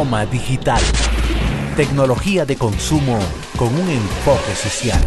Genoma Digital. Tecnología de consumo con un enfoque social.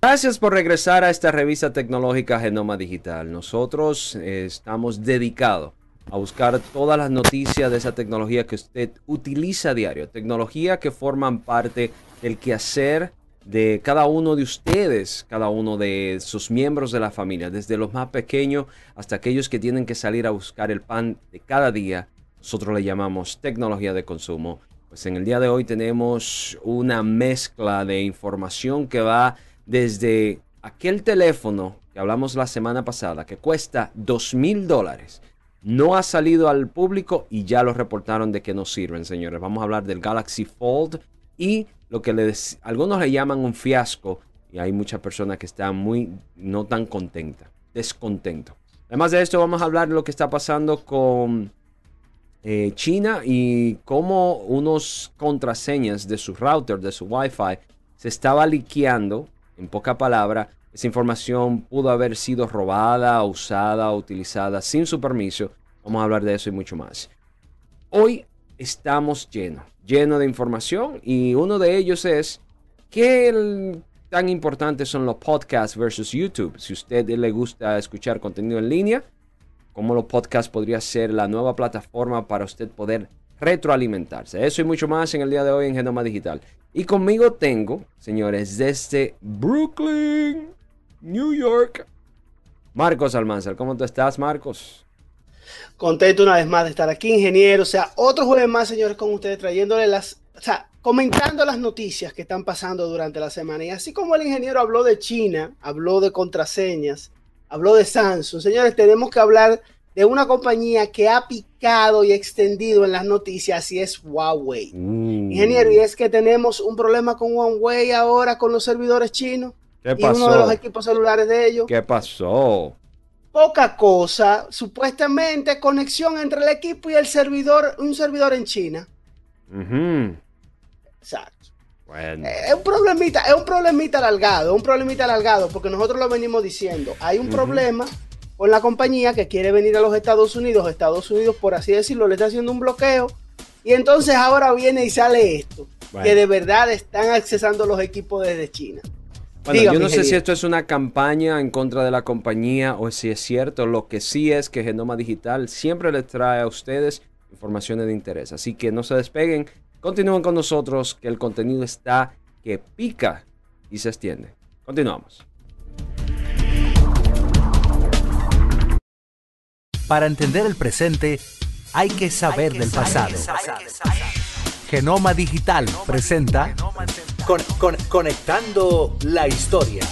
Gracias por regresar a esta revista tecnológica Genoma Digital. Nosotros eh, estamos dedicados a buscar todas las noticias de esa tecnología que usted utiliza a diario. Tecnología que forman parte del quehacer de cada uno de ustedes, cada uno de sus miembros de la familia, desde los más pequeños hasta aquellos que tienen que salir a buscar el pan de cada día. Nosotros le llamamos tecnología de consumo. Pues en el día de hoy tenemos una mezcla de información que va desde aquel teléfono que hablamos la semana pasada, que cuesta dos mil dólares no ha salido al público y ya lo reportaron de que no sirven, señores. Vamos a hablar del Galaxy Fold y lo que algunos le llaman un fiasco y hay muchas personas que están muy no tan contentas, descontentos. Además de esto, vamos a hablar de lo que está pasando con eh, China y cómo unos contraseñas de su router, de su Wi-Fi, se estaba liqueando, en poca palabra, esa información pudo haber sido robada, usada, utilizada sin su permiso. Vamos a hablar de eso y mucho más. Hoy estamos llenos, llenos de información y uno de ellos es qué tan importantes son los podcasts versus YouTube. Si a usted le gusta escuchar contenido en línea, cómo los podcasts podría ser la nueva plataforma para usted poder retroalimentarse. Eso y mucho más en el día de hoy en Genoma Digital. Y conmigo tengo, señores, desde Brooklyn, New York. Marcos Almanzar, ¿cómo tú estás, Marcos? Contento una vez más de estar aquí, ingeniero. O sea, otro jueves más, señores, con ustedes, trayéndole las, o sea, comentando las noticias que están pasando durante la semana. Y así como el ingeniero habló de China, habló de contraseñas, habló de Samsung, señores, tenemos que hablar de una compañía que ha picado y extendido en las noticias y es Huawei. Mm. Ingeniero, y es que tenemos un problema con Huawei ahora con los servidores chinos. ¿Qué pasó? Y uno de los equipos celulares de ellos. ¿Qué pasó? Poca cosa, supuestamente conexión entre el equipo y el servidor, un servidor en China. Exacto. Bueno. Es un problemita, es un problemita alargado, un problemita alargado, porque nosotros lo venimos diciendo. Hay un problema con la compañía que quiere venir a los Estados Unidos. Estados Unidos, por así decirlo, le está haciendo un bloqueo. Y entonces ahora viene y sale esto, que de verdad están accesando los equipos desde China yo no sé si esto es una campaña en contra de la compañía o si es cierto. Lo que sí es que Genoma Digital siempre les trae a ustedes informaciones de interés. Así que no se despeguen, continúen con nosotros, que el contenido está que pica y se extiende. Continuamos. Para entender el presente, hay que saber del pasado. Genoma Digital presenta Conectando la Historia.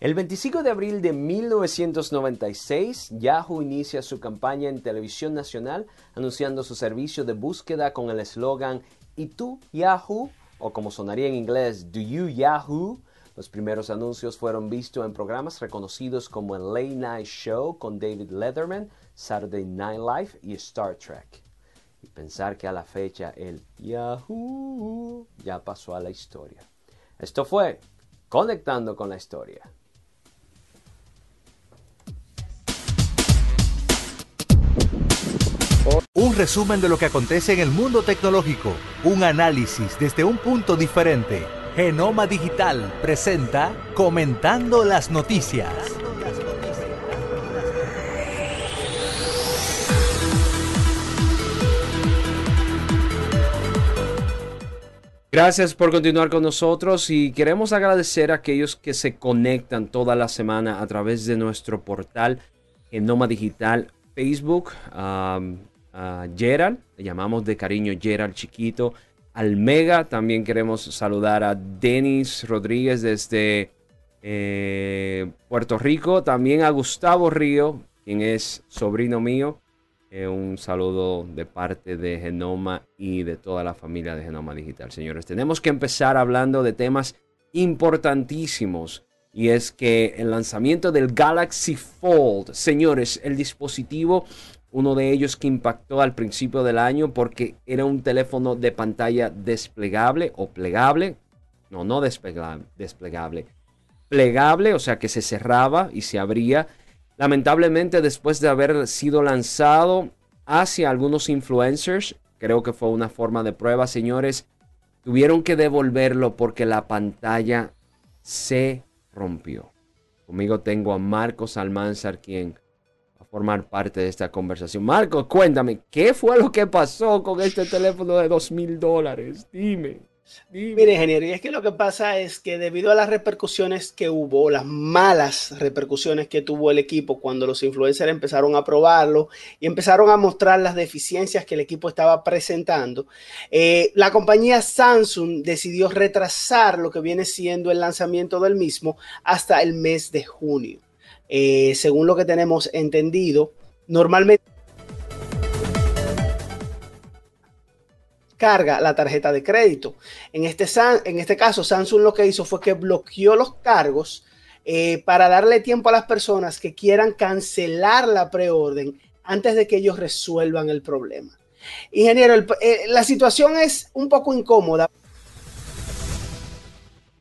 El 25 de abril de 1996, Yahoo inicia su campaña en televisión nacional anunciando su servicio de búsqueda con el eslogan ¿Y tú, Yahoo? o como sonaría en inglés, ¿Do you Yahoo? Los primeros anuncios fueron vistos en programas reconocidos como el Late Night Show con David Letterman, Saturday Night Live y Star Trek. Y pensar que a la fecha el Yahoo ya pasó a la historia. Esto fue Conectando con la Historia. Un resumen de lo que acontece en el mundo tecnológico, un análisis desde un punto diferente Genoma Digital presenta Comentando las Noticias. Gracias por continuar con nosotros y queremos agradecer a aquellos que se conectan toda la semana a través de nuestro portal Genoma Digital Facebook. A Gerald, le llamamos de cariño Gerald Chiquito. Almega. También queremos saludar a Denis Rodríguez desde eh, Puerto Rico. También a Gustavo Río, quien es sobrino mío. Eh, un saludo de parte de Genoma y de toda la familia de Genoma Digital, señores. Tenemos que empezar hablando de temas importantísimos. Y es que el lanzamiento del Galaxy Fold, señores, el dispositivo uno de ellos que impactó al principio del año porque era un teléfono de pantalla desplegable o plegable. No, no desplegable, desplegable. plegable, o sea que se cerraba y se abría. Lamentablemente después de haber sido lanzado hacia algunos influencers, creo que fue una forma de prueba, señores, tuvieron que devolverlo porque la pantalla se rompió. Conmigo tengo a Marcos Almanzar, quien formar parte de esta conversación. Marcos, cuéntame, ¿qué fue lo que pasó con este teléfono de dos mil dólares? Dime. Mire, ingeniero, y es que lo que pasa es que debido a las repercusiones que hubo, las malas repercusiones que tuvo el equipo cuando los influencers empezaron a probarlo y empezaron a mostrar las deficiencias que el equipo estaba presentando, eh, la compañía Samsung decidió retrasar lo que viene siendo el lanzamiento del mismo hasta el mes de junio. Eh, según lo que tenemos entendido, normalmente carga la tarjeta de crédito. En este, en este caso, Samsung lo que hizo fue que bloqueó los cargos eh, para darle tiempo a las personas que quieran cancelar la preorden antes de que ellos resuelvan el problema. Ingeniero, eh, la situación es un poco incómoda.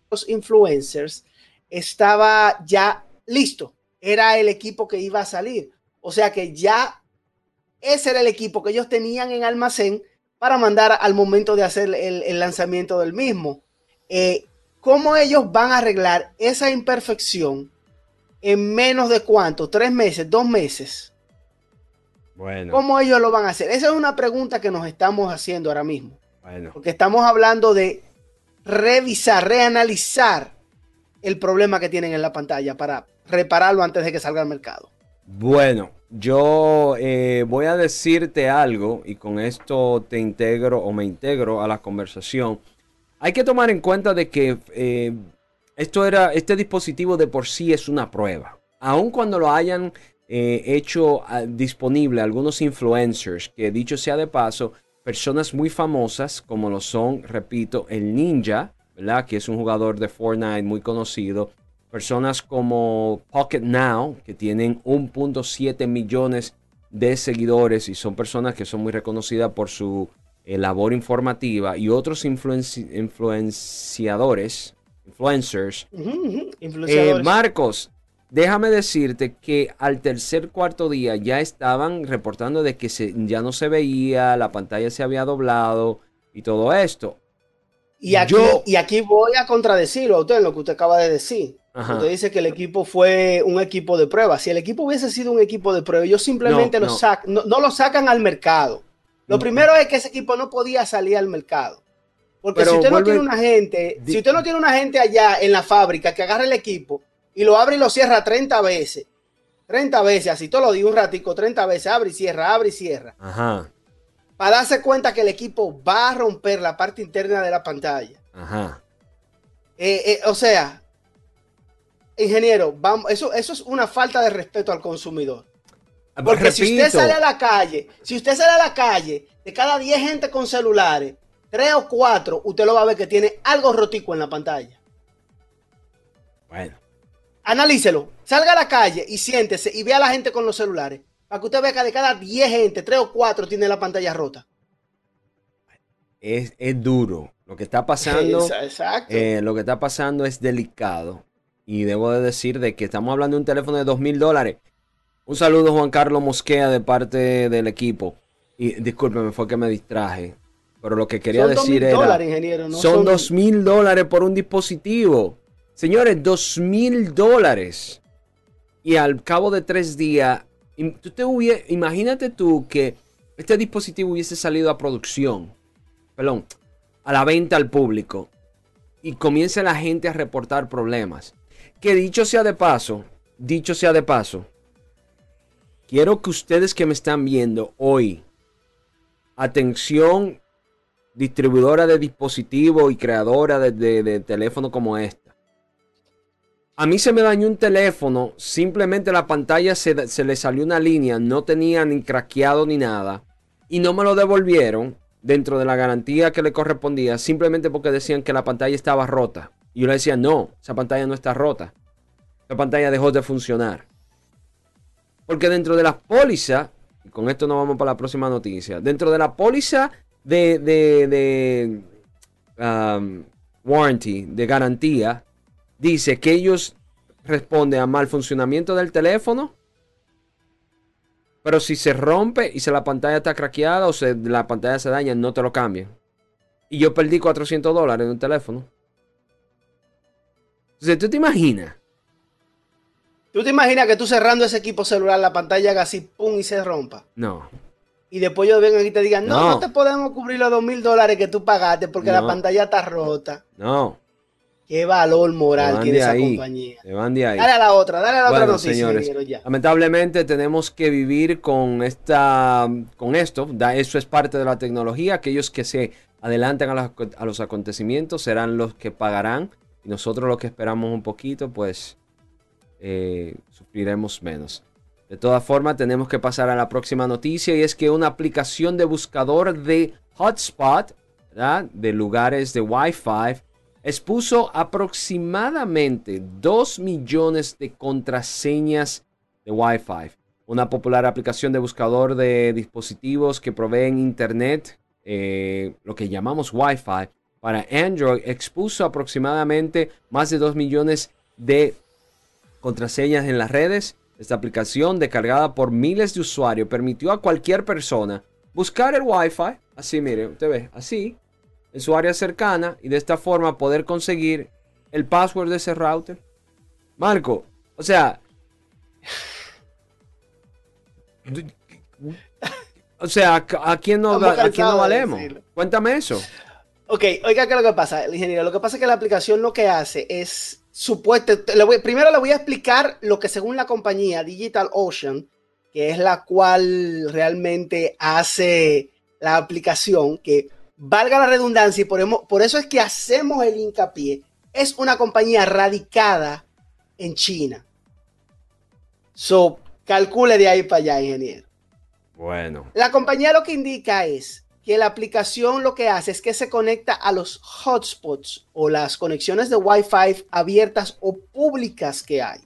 Los influencers estaba ya listo, era el equipo que iba a salir. O sea que ya ese era el equipo que ellos tenían en almacén para mandar al momento de hacer el, lanzamiento del mismo. Eh, ¿Cómo ellos van a arreglar esa imperfección en menos de cuánto? ¿Tres meses? ¿Dos meses? Bueno. ¿Cómo ellos lo van a hacer? Esa es una pregunta que nos estamos haciendo ahora mismo. Bueno. Porque estamos hablando de revisar, reanalizar el problema que tienen en la pantalla para repararlo antes de que salga al mercado. Bueno, yo eh, voy a decirte algo y con esto te integro o me integro a la conversación. Hay que tomar en cuenta de que eh, esto era, este dispositivo de por sí es una prueba. Aun cuando lo hayan eh, hecho ah, disponible algunos influencers, que dicho sea de paso, personas muy famosas como lo son, repito, el Ninja, ¿verdad? Que es un jugador de Fortnite muy conocido personas como Pocket Now, que tienen 1.7 millones de seguidores y son personas que son muy reconocidas por su eh, labor informativa y otros influenciadores, influencers. Eh, Marcos, déjame decirte que al tercer cuarto día ya estaban reportando de que se, ya no se veía, la pantalla se había doblado y todo esto. Y aquí, y aquí voy a contradecirlo a usted en lo que usted acaba de decir. Usted dice que el equipo fue un equipo de prueba. Si el equipo hubiese sido un equipo de prueba, ellos simplemente no, lo no, lo sacan al mercado. Lo primero es que ese equipo no podía salir al mercado. Porque si usted no tiene una gente, si usted no tiene una gente allá en la fábrica que agarre el equipo y lo abre y lo cierra 30 veces, 30 veces, así todo lo digo un ratico, 30 veces, abre y cierra, abre y cierra. Ajá. Para darse cuenta que el equipo va a romper la parte interna de la pantalla. Ajá. Eh, eh, o sea, ingeniero, vamos, eso, eso es una falta de respeto al consumidor. Ah, Porque si usted sale a la calle, si usted sale a la calle, de cada 10 gente con celulares, 3 o 4, usted lo va a ver que tiene algo rotico en la pantalla. Bueno. Analícelo. Salga a la calle y siéntese y vea a la gente con los celulares. Para que usted vea que de cada 10 gente, 3 o 4 tiene la pantalla rota. Es, duro. Lo que está pasando. Exacto. Eh, lo que está pasando es delicado. Y debo de decir de que estamos hablando de un teléfono de dos mil dólares. Un saludo Juan Carlos Mosquea de parte del equipo. Y discúlpeme, fue que me distraje. Pero lo que quería decir era... son dos mil dólares por un dispositivo. Señores, dos mil dólares. Y al cabo de tres días, tú te imagínate tú que este dispositivo hubiese salido a producción. Perdón, a la venta al público. Y comienza la gente a reportar problemas. Que dicho sea de paso, dicho sea de paso, quiero que ustedes que me están viendo hoy, atención distribuidora de dispositivos y creadora de, teléfono como esta. A mí se me dañó un teléfono, simplemente la pantalla se, se, le salió una línea, no tenía ni craqueado ni nada, y no me lo devolvieron dentro de la garantía que le correspondía, simplemente porque decían que la pantalla estaba rota. Y yo le decía, no, esa pantalla no está rota. Esa pantalla dejó de funcionar. Porque dentro de la póliza, y con esto nos vamos para la próxima noticia, dentro de la póliza de, de, um, warranty, de garantía, dice que ellos responde a mal funcionamiento del teléfono. Pero si se rompe y si la pantalla está craqueada o se, la pantalla se daña, no te lo cambian. Y yo perdí 400 dólares en un teléfono. Entonces, ¿tú te imaginas? ¿Tú te imaginas que tú cerrando ese equipo celular, la pantalla haga así, pum, y se rompa? No. Y después ellos vengan y te digan, no, no, te podemos cubrir los dos mil dólares que tú pagaste porque la pantalla está rota. No. Qué valor moral tiene esa compañía. Se van de ahí. Dale a la otra, dale a la otra noticia. Señores, lamentablemente tenemos que vivir con esta, con esto. eso es parte de la tecnología. Aquellos que se adelantan a los, acontecimientos serán los que pagarán. Y nosotros los que esperamos un poquito, pues eh, sufriremos menos. De todas formas, tenemos que pasar a la próxima noticia y es que una aplicación de buscador de hotspot, de lugares de Wi-Fi, expuso aproximadamente 2 millones de contraseñas de Wi-Fi. Una popular aplicación de buscador de dispositivos que proveen Internet, eh, lo que llamamos Wi-Fi, para Android expuso aproximadamente más de 2 millones de contraseñas en las redes esta aplicación, descargada por miles de usuarios, permitió a cualquier persona buscar el Wi-Fi, así mire, usted ve, así, en su área cercana y de esta forma poder conseguir el password de ese router. Marco, o sea, o sea, ¿a quién no, ¿a quién no valemos? Cuéntame eso. Ok, oiga, ¿qué es lo que pasa, ingeniero? Lo que pasa es que la aplicación lo que hace es supuesto, primero le voy a explicar lo que según la compañía Digital Ocean, que es la cual realmente hace la aplicación, que valga la redundancia y por, por eso es que hacemos el hincapié, es una compañía radicada en China. So, calcule de ahí para allá, ingeniero. Bueno. La compañía lo que indica es que la aplicación lo que hace es que se conecta a los hotspots o las conexiones de Wi-Fi abiertas o públicas que hay.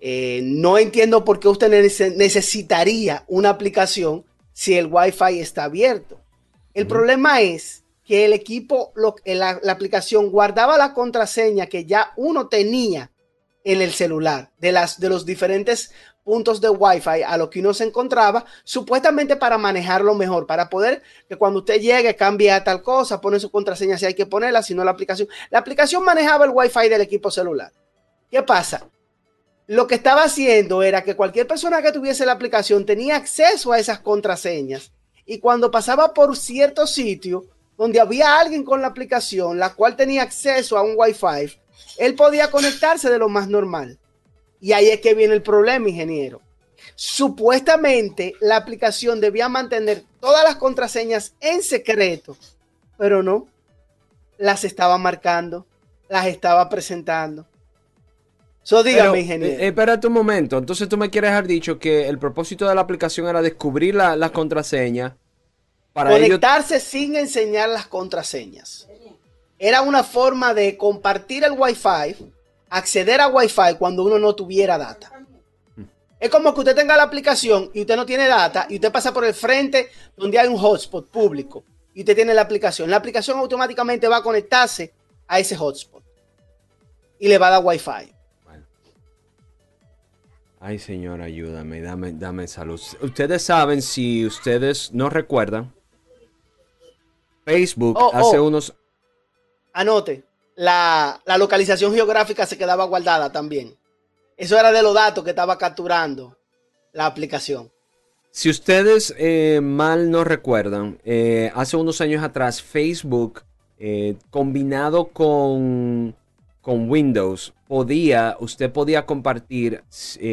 Eh, no entiendo por qué usted necesitaría una aplicación si el Wi-Fi está abierto. El problema es que el equipo, la, la, aplicación guardaba la contraseña que ya uno tenía en el celular de, las, de los diferentes puntos de Wi-Fi a lo que uno se encontraba, supuestamente para manejarlo mejor, para poder que cuando usted llegue cambie a tal cosa, pone su contraseña si hay que ponerla, si no la aplicación. La aplicación manejaba el Wi-Fi del equipo celular. ¿Qué pasa? Lo que estaba haciendo era que cualquier persona que tuviese la aplicación tenía acceso a esas contraseñas y cuando pasaba por cierto sitio donde había alguien con la aplicación, la cual tenía acceso a un Wi-Fi, él podía conectarse de lo más normal. Y ahí es que viene el problema, ingeniero. Supuestamente la aplicación debía mantener todas las contraseñas en secreto, pero no. Las estaba marcando, las estaba presentando. So, dígame, ingeniero. Eh, espérate un momento. Entonces tú me quieres haber dicho que el propósito de la aplicación era descubrir las contraseñas para conectarse sin enseñar las contraseñas. Era una forma de compartir el Wi-Fi acceder a Wi-Fi cuando uno no tuviera data. Es como que usted tenga la aplicación y usted no tiene data y usted pasa por el frente donde hay un hotspot público y usted tiene la aplicación. La aplicación automáticamente va a conectarse a ese hotspot y le va a dar Wi-Fi. Ay, señor, ayúdame, dame, dame salud. Ustedes saben, si ustedes no recuerdan, Facebook oh, hace oh. unos... Anote, la, localización geográfica se quedaba guardada también. Eso era de los datos que estaba capturando la aplicación. Si ustedes eh, mal no recuerdan, eh, hace unos años atrás Facebook, eh, combinado con, con Windows, podía, usted podía compartir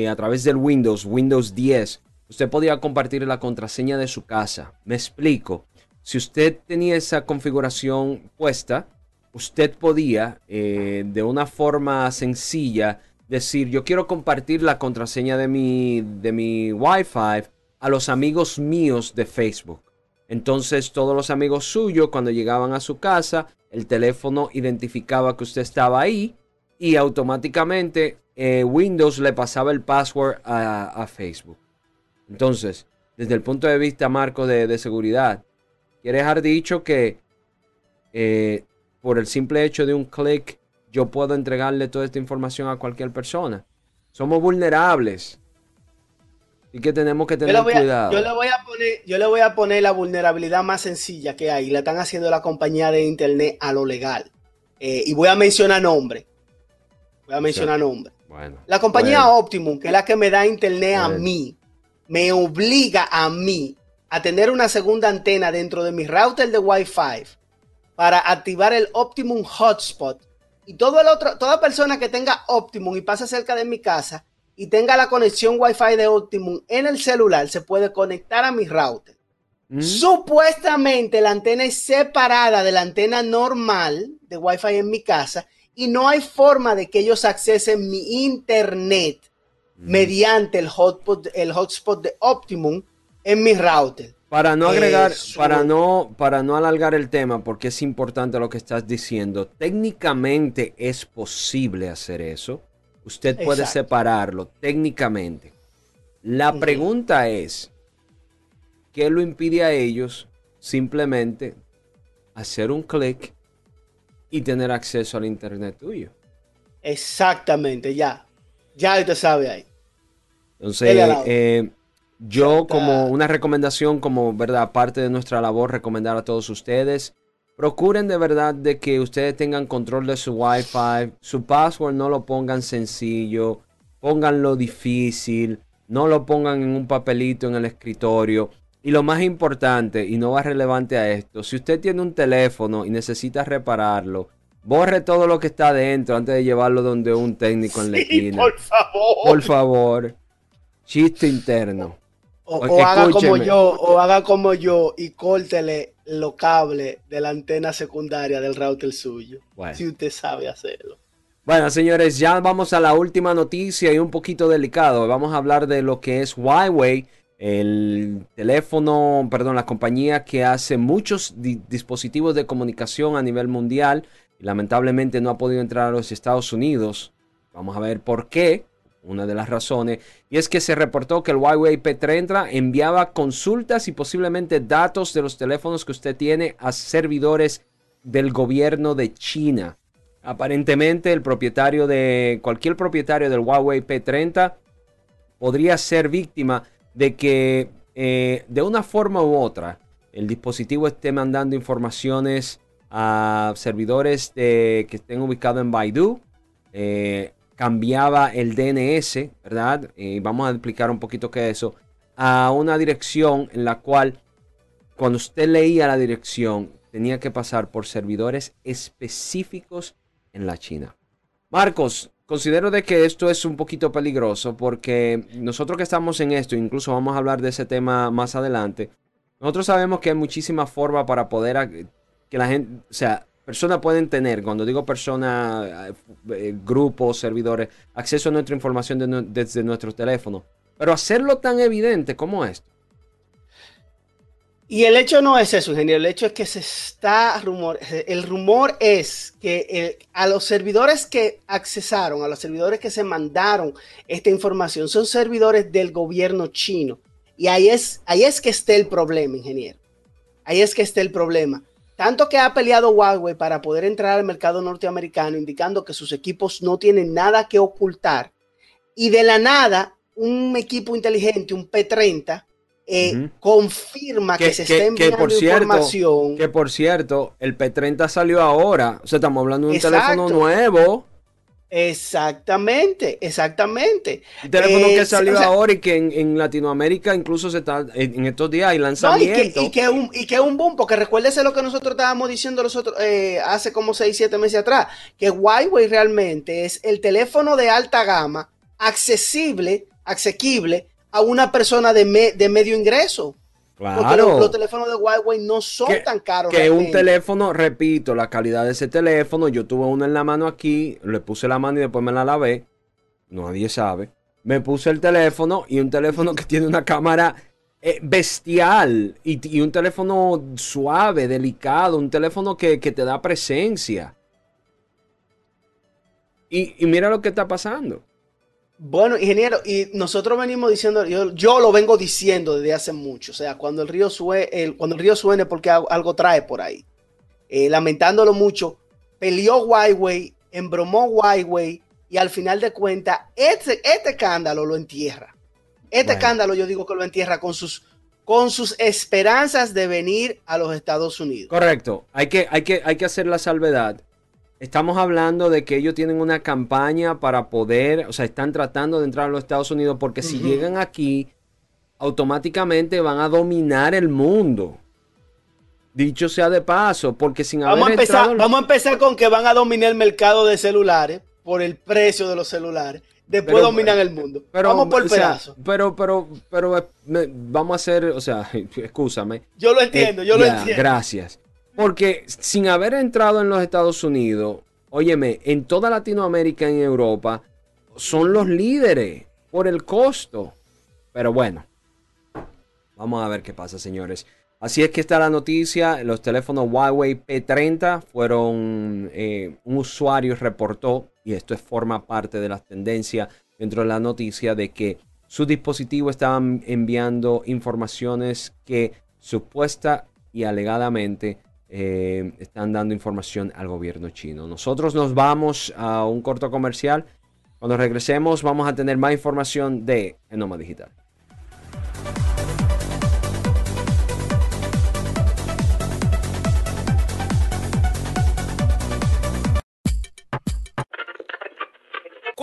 a través del Windows, Windows 10, usted podía compartir la contraseña de su casa. Me explico. Si usted tenía esa configuración puesta, usted podía eh, de una forma sencilla decir, yo quiero compartir la contraseña de mi, de mi Wi-Fi a los amigos míos de Facebook. Entonces todos los amigos suyos cuando llegaban a su casa, el teléfono identificaba que usted estaba ahí y automáticamente eh, Windows le pasaba el password a, Facebook. Entonces, desde el punto de vista, Marco, de, seguridad, quiere dejar dicho que eh, por el simple hecho de un clic yo puedo entregarle toda esta información a cualquier persona. Somos vulnerables. Y que tenemos que tener cuidado. Yo le, voy a poner, yo le voy a poner la vulnerabilidad más sencilla que hay. La están haciendo la compañía de internet a lo legal. Eh, y voy a mencionar nombre. Voy a mencionar nombre. Bueno, la compañía Optimum, que es la que me da internet a mí, me obliga a mí a tener una segunda antena dentro de mi router de Wi-Fi para activar el Optimum Hotspot. Y todo el otro, toda persona que tenga Optimum y pase cerca de mi casa y tenga la conexión Wi-Fi de Optimum en el celular, se puede conectar a mi router. Mm. Supuestamente la antena es separada de la antena normal de Wi-Fi en mi casa y no hay forma de que ellos accesen mi internet mm. mediante el hotspot, el hotspot de Optimum en mi router. Para no agregar, para no, para no alargar el tema, porque es importante lo que estás diciendo. Técnicamente es posible hacer eso. Usted puede separarlo técnicamente. La pregunta es, ¿qué lo impide a ellos simplemente hacer un clic y tener acceso al internet tuyo? Exactamente, ya. Ya usted sabe ahí. Entonces, eh, yo como una recomendación, como verdad, parte de nuestra labor, recomendar a todos ustedes, procuren de verdad de que ustedes tengan control de su Wi-Fi, su password no lo pongan sencillo, pónganlo difícil, no lo pongan en un papelito en el escritorio. Y lo más importante, y no va relevante a esto, si usted tiene un teléfono y necesita repararlo, borre todo lo que está dentro antes de llevarlo donde un técnico en la esquina. Por favor. Por favor. Chiste interno. O, haga como yo, o haga como yo y córtele los cables de la antena secundaria del router suyo. Si usted sabe hacerlo. Bueno, señores, ya vamos a la última noticia y un poquito delicado. Vamos a hablar de lo que es Huawei, el teléfono, perdón, la compañía que hace muchos dispositivos de comunicación a nivel mundial. Lamentablemente no ha podido entrar a los Estados Unidos. Vamos a ver por qué una de las razones, y es que se reportó que el Huawei P30 enviaba consultas y posiblemente datos de los teléfonos que usted tiene a servidores del gobierno de China. Aparentemente el propietario de cualquier propietario del Huawei P30 podría ser víctima de que eh, de una forma u otra el dispositivo esté mandando informaciones a servidores que estén ubicados en Baidu, eh, cambiaba el DNS, ¿verdad? Y vamos a explicar un poquito qué es eso, a una dirección en la cual cuando usted leía la dirección tenía que pasar por servidores específicos en la China. Marcos, considero de que esto es un poquito peligroso porque nosotros que estamos en esto, incluso vamos a hablar de ese tema más adelante, nosotros sabemos que hay muchísimas formas para poder que la gente, o sea, personas pueden tener, cuando digo personas, eh, eh, grupos, servidores, acceso a nuestra información desde nuestro teléfono. Pero hacerlo tan evidente como esto. Y el hecho no es eso, ingeniero. El hecho es que se está rumor. El rumor es que a los servidores que accesaron, a los servidores que se mandaron esta información, son servidores del gobierno chino. Y ahí es, ahí es que está el problema, ingeniero. Ahí es que está el problema. Tanto que ha peleado Huawei para poder entrar al mercado norteamericano, indicando que sus equipos no tienen nada que ocultar. Y de la nada, un equipo inteligente, un P30, eh, confirma que, se está enviando por información. que por cierto, el P30 salió ahora. O sea, estamos hablando de un teléfono nuevo. Exactamente, exactamente. Un teléfono que salió ahora y que en, Latinoamérica incluso se está, en, estos días hay lanzamiento. y, que, un, y que un boom, porque recuérdese lo que nosotros estábamos diciendo nosotros, eh, hace como 6, 7 meses atrás, que Huawei realmente es el teléfono de alta gama accesible, asequible a una persona de, de medio ingreso. Porque los, teléfonos de Huawei no son tan caros. Que un teléfono, repito, la calidad de ese teléfono, yo tuve uno en la mano aquí, le puse la mano y después me la lavé. Nadie sabe. Me puse el teléfono y un teléfono que tiene una cámara eh, bestial y, un teléfono suave, delicado, un teléfono que, te da presencia. y mira lo que está pasando. Bueno, ingeniero, y nosotros venimos diciendo, yo, yo, lo vengo diciendo desde hace mucho, o sea, cuando el río, suene, cuando el río suene porque algo trae por ahí. Eh, lamentándolo mucho, peleó Huawei embromó Huawei y al final de cuentas, este, este escándalo lo entierra. Este escándalo yo digo que lo entierra con sus, con sus esperanzas de venir a los Estados Unidos. Correcto, hay que, hay que, hay que hacer la salvedad. Estamos hablando de que ellos tienen una campaña para poder, o sea, están tratando de entrar a los Estados Unidos porque si llegan aquí, automáticamente van a dominar el mundo. Dicho sea de paso, porque sin vamos haber a empezar, Vamos a empezar con que van a dominar el mercado de celulares por el precio de los celulares. Después dominan el mundo. Pero, vamos por pedazo. pero, pero, pero, eh, vamos a hacer, o sea, escúchame. Yo lo entiendo, yo lo entiendo. Gracias. Porque sin haber entrado en los Estados Unidos, óyeme, en toda Latinoamérica en Europa, son los líderes por el costo. Pero bueno, vamos a ver qué pasa, señores. Así es que está la noticia. Los teléfonos Huawei P30 fueron. Eh, un usuario reportó, y esto forma parte de la tendencia dentro de la noticia, de que su dispositivo estaban enviando informaciones que supuesta y alegadamente eh, están dando información al gobierno chino. Nosotros nos vamos a un corto comercial. Cuando regresemos vamos a tener más información de Enoma Digital.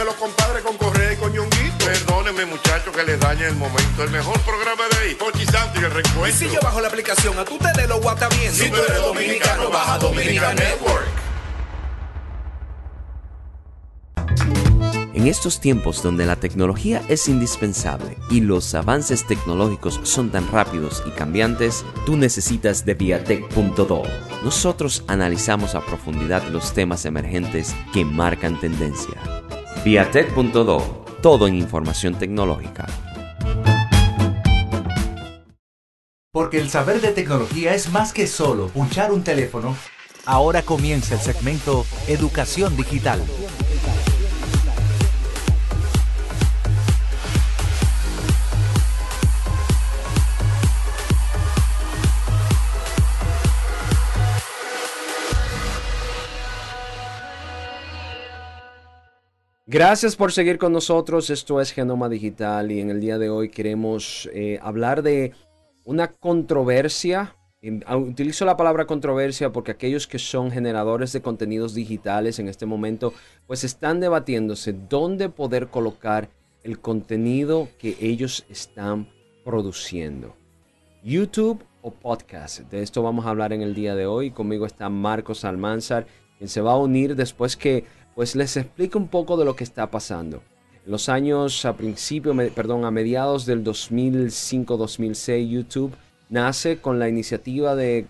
me lo compadre con Correa y con Perdónenme, muchachos, que les dañe el momento. El mejor programa de ahí, Pochi Santo y el reencuentro. Y si yo bajo la aplicación, a tú te de lo guata bien. Si tú eres dominicano, baja Dominica Network. En estos tiempos donde la tecnología es indispensable y los avances tecnológicos son tan rápidos y cambiantes, tú necesitas de Viatech.do. Nosotros analizamos a profundidad los temas emergentes que marcan tendencia. Viatech.do, todo en información tecnológica. Porque el saber de tecnología es más que solo punchar un teléfono. Ahora comienza el segmento Educación Digital. Gracias por seguir con nosotros. Esto es Genoma Digital y en el día de hoy queremos eh, hablar de una controversia. Ah, utilizo la palabra controversia porque aquellos que son generadores de contenidos digitales en este momento pues están debatiéndose dónde poder colocar el contenido que ellos están produciendo. YouTube o podcast. De esto vamos a hablar en el día de hoy. Conmigo está Marcos Almanzar, quien se va a unir después que pues les explico un poco de lo que está pasando. En los años a principio, perdón, a mediados del 2005-2006, YouTube nace con la iniciativa de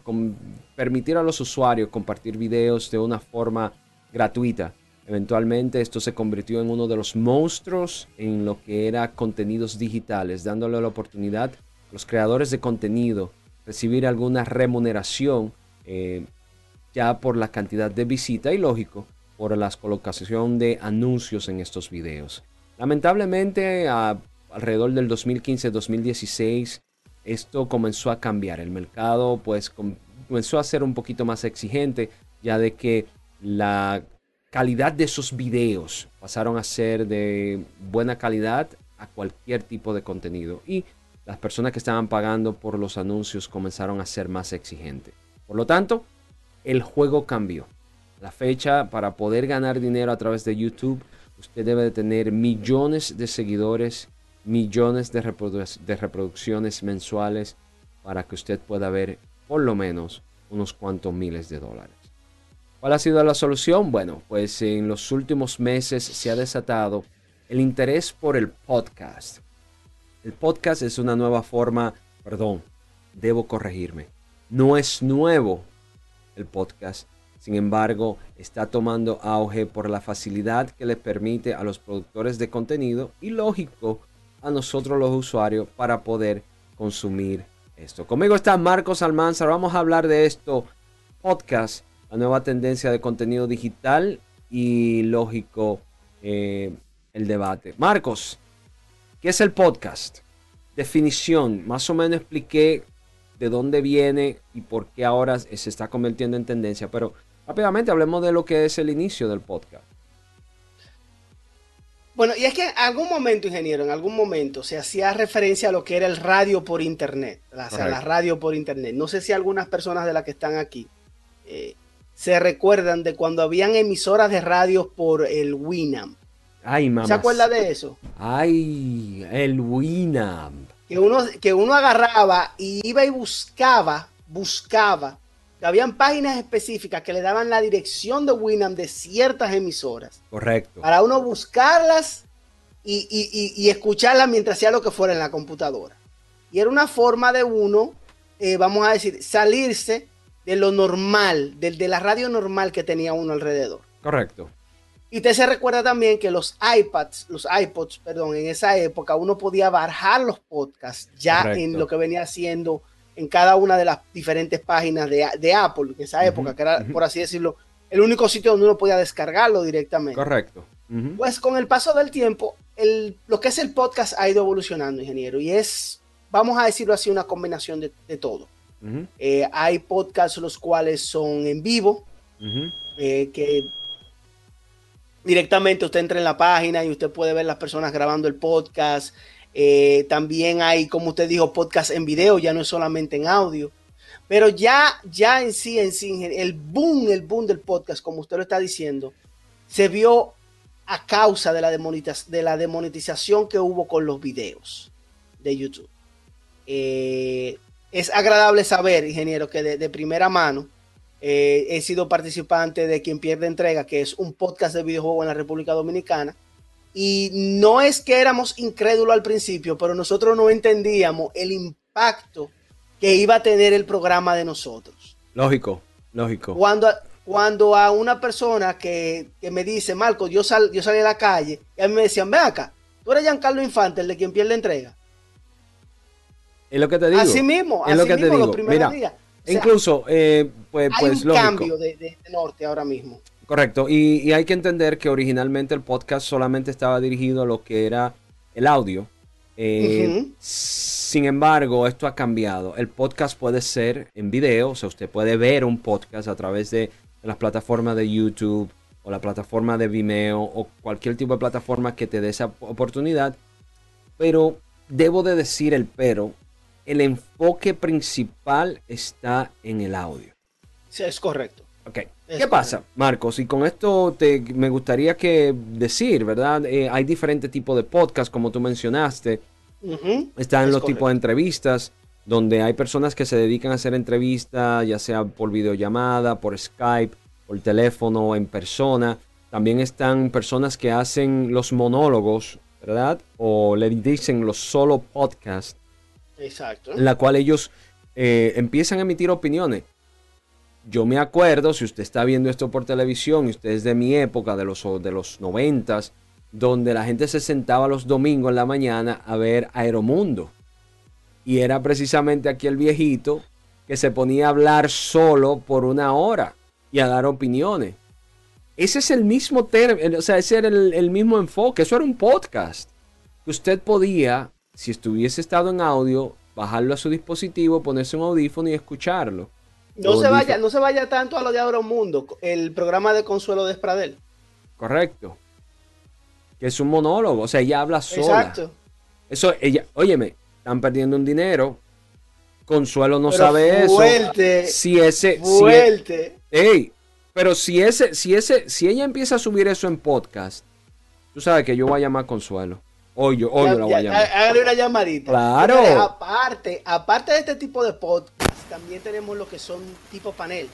permitir a los usuarios compartir videos de una forma gratuita. Eventualmente esto se convirtió en uno de los monstruos en lo que era contenidos digitales, dándole la oportunidad a los creadores de contenido recibir alguna remuneración eh, ya por la cantidad de visita y lógico por la colocación de anuncios en estos videos. Lamentablemente, alrededor del 2015-2016, esto comenzó a cambiar. El mercado pues comenzó a ser un poquito más exigente, ya de que la calidad de esos videos pasaron a ser de buena calidad a cualquier tipo de contenido. Y las personas que estaban pagando por los anuncios comenzaron a ser más exigentes. Por lo tanto, el juego cambió la fecha para poder ganar dinero a través de YouTube, usted debe de tener millones de seguidores, millones de, de reproducciones mensuales para que usted pueda ver por lo menos unos cuantos miles de dólares. ¿Cuál ha sido la solución? Bueno, pues en los últimos meses se ha desatado el interés por el podcast. El podcast es una nueva forma, perdón, debo corregirme. No es nuevo el podcast, Sin embargo, está tomando auge por la facilidad que le permite a los productores de contenido y lógico a nosotros los usuarios para poder consumir esto. Conmigo está Marcos Almanzar. Vamos a hablar de esto, podcast, la nueva tendencia de contenido digital y lógico eh, el debate. Marcos, ¿qué es el podcast? Definición, más o menos expliqué de dónde viene y por qué ahora se está convirtiendo en tendencia, pero rápidamente hablemos de lo que es el inicio del podcast. Bueno, y es que en algún momento, ingeniero, en algún momento se hacía referencia a lo que era el radio por internet, o sea, la radio por internet. No sé si algunas personas de las que están aquí eh, se recuerdan de cuando habían emisoras de radio por el Winamp. Ay, mamá. ¿Se acuerda de eso? Ay, el Winamp. Que uno, que uno agarraba y iba y buscaba, buscaba. Habían páginas específicas que le daban la dirección de Winamp de ciertas emisoras. Correcto. Para uno buscarlas y, y, y, escucharlas mientras hacía lo que fuera en la computadora. Y era una forma de uno, eh, vamos a decir, salirse de lo normal, del de la radio normal que tenía uno alrededor. Correcto. Y usted se recuerda también que los iPads, los iPods, perdón, en esa época uno podía bajar los podcasts ya Correcto. en lo que venía haciendo en cada una de las diferentes páginas de, de Apple, en esa época, que era, por así decirlo, el único sitio donde uno podía descargarlo directamente. Correcto. Pues con el paso del tiempo, el, lo que es el podcast ha ido evolucionando, ingeniero, y es, vamos a decirlo así, una combinación de, de todo. Eh, hay podcasts los cuales son en vivo, eh, que directamente usted entra en la página y usted puede ver las personas grabando el podcast. Eh, también hay, como usted dijo, podcast en video, ya no es solamente en audio. Pero ya, ya en sí, en sí, el boom, el boom del podcast, como usted lo está diciendo, se vio a causa de la, de la demonetización que hubo con los videos de YouTube. Eh, es agradable saber, ingeniero, que de, de primera mano eh, he sido participante de Quien Pierde Entrega, que es un podcast de videojuegos en la República Dominicana. Y no es que éramos incrédulos al principio, pero nosotros no entendíamos el impacto que iba a tener el programa de nosotros. Lógico, lógico. Cuando, cuando a una persona que, que me dice, Marco, yo, sal, yo salí a la calle, y a mí me decían, ve acá, tú eres Giancarlo Infante, el de Quien Pierde Entrega. Es lo que te digo. Así mismo, es así lo que te mismo, los digo. primeros Mira, días. O sea, incluso, eh, pues, hay pues un lógico. cambio de- de norte ahora mismo. Correcto. Y, y hay que entender que originalmente el podcast solamente estaba dirigido a lo que era el audio. Eh. Sin embargo, esto ha cambiado. El podcast puede ser en video, o sea, usted puede ver un podcast a través de las plataformas de YouTube o la plataforma de Vimeo o cualquier tipo de plataforma que te dé esa oportunidad. Pero debo de decir el pero, el enfoque principal está en el audio. Sí, es correcto. Ok. Es ¿Qué pasa, Marcos? Y con esto te, me gustaría que decir, ¿verdad? Eh, hay diferentes tipos de podcasts, como tú mencionaste. Están es los correcto. tipos de entrevistas, donde hay personas que se dedican a hacer entrevistas, ya sea por videollamada, por Skype, por teléfono en persona. También están personas que hacen los monólogos, ¿verdad? O le dicen los solo podcasts Exacto. en la cual ellos eh, empiezan a emitir opiniones. Yo me acuerdo, si usted está viendo esto por televisión y usted es de mi época, de los, de los noventas, donde la gente se sentaba los domingos en la mañana a ver Aeromundo. Y era precisamente aquí el viejito que se ponía a hablar solo por una hora y a dar opiniones. Ese es el mismo término, o sea, ese era el, el mismo enfoque, eso era un podcast. Usted podía, si estuviese estado en audio, bajarlo a su dispositivo, ponerse un audífono y escucharlo. No se, vaya, no se vaya tanto a lo de Agromundo, el programa de Consuelo de Espradel. Correcto. Que es un monólogo, o sea, ella habla sola. Exacto. Eso, ella, óyeme, están perdiendo un dinero. Consuelo no Pero sabe fuerte, eso. Si ese, si e- Fuerte. ey, pero si ese, si ese, si ella empieza a subir eso en podcast, tú sabes que yo voy a llamar a Consuelo. Hoy yo, hoy Ya- yo la voy a llamar. há- Hágale una llamadita. Claro. Aparte, aparte de este tipo de podcast, también tenemos lo que son tipo panel.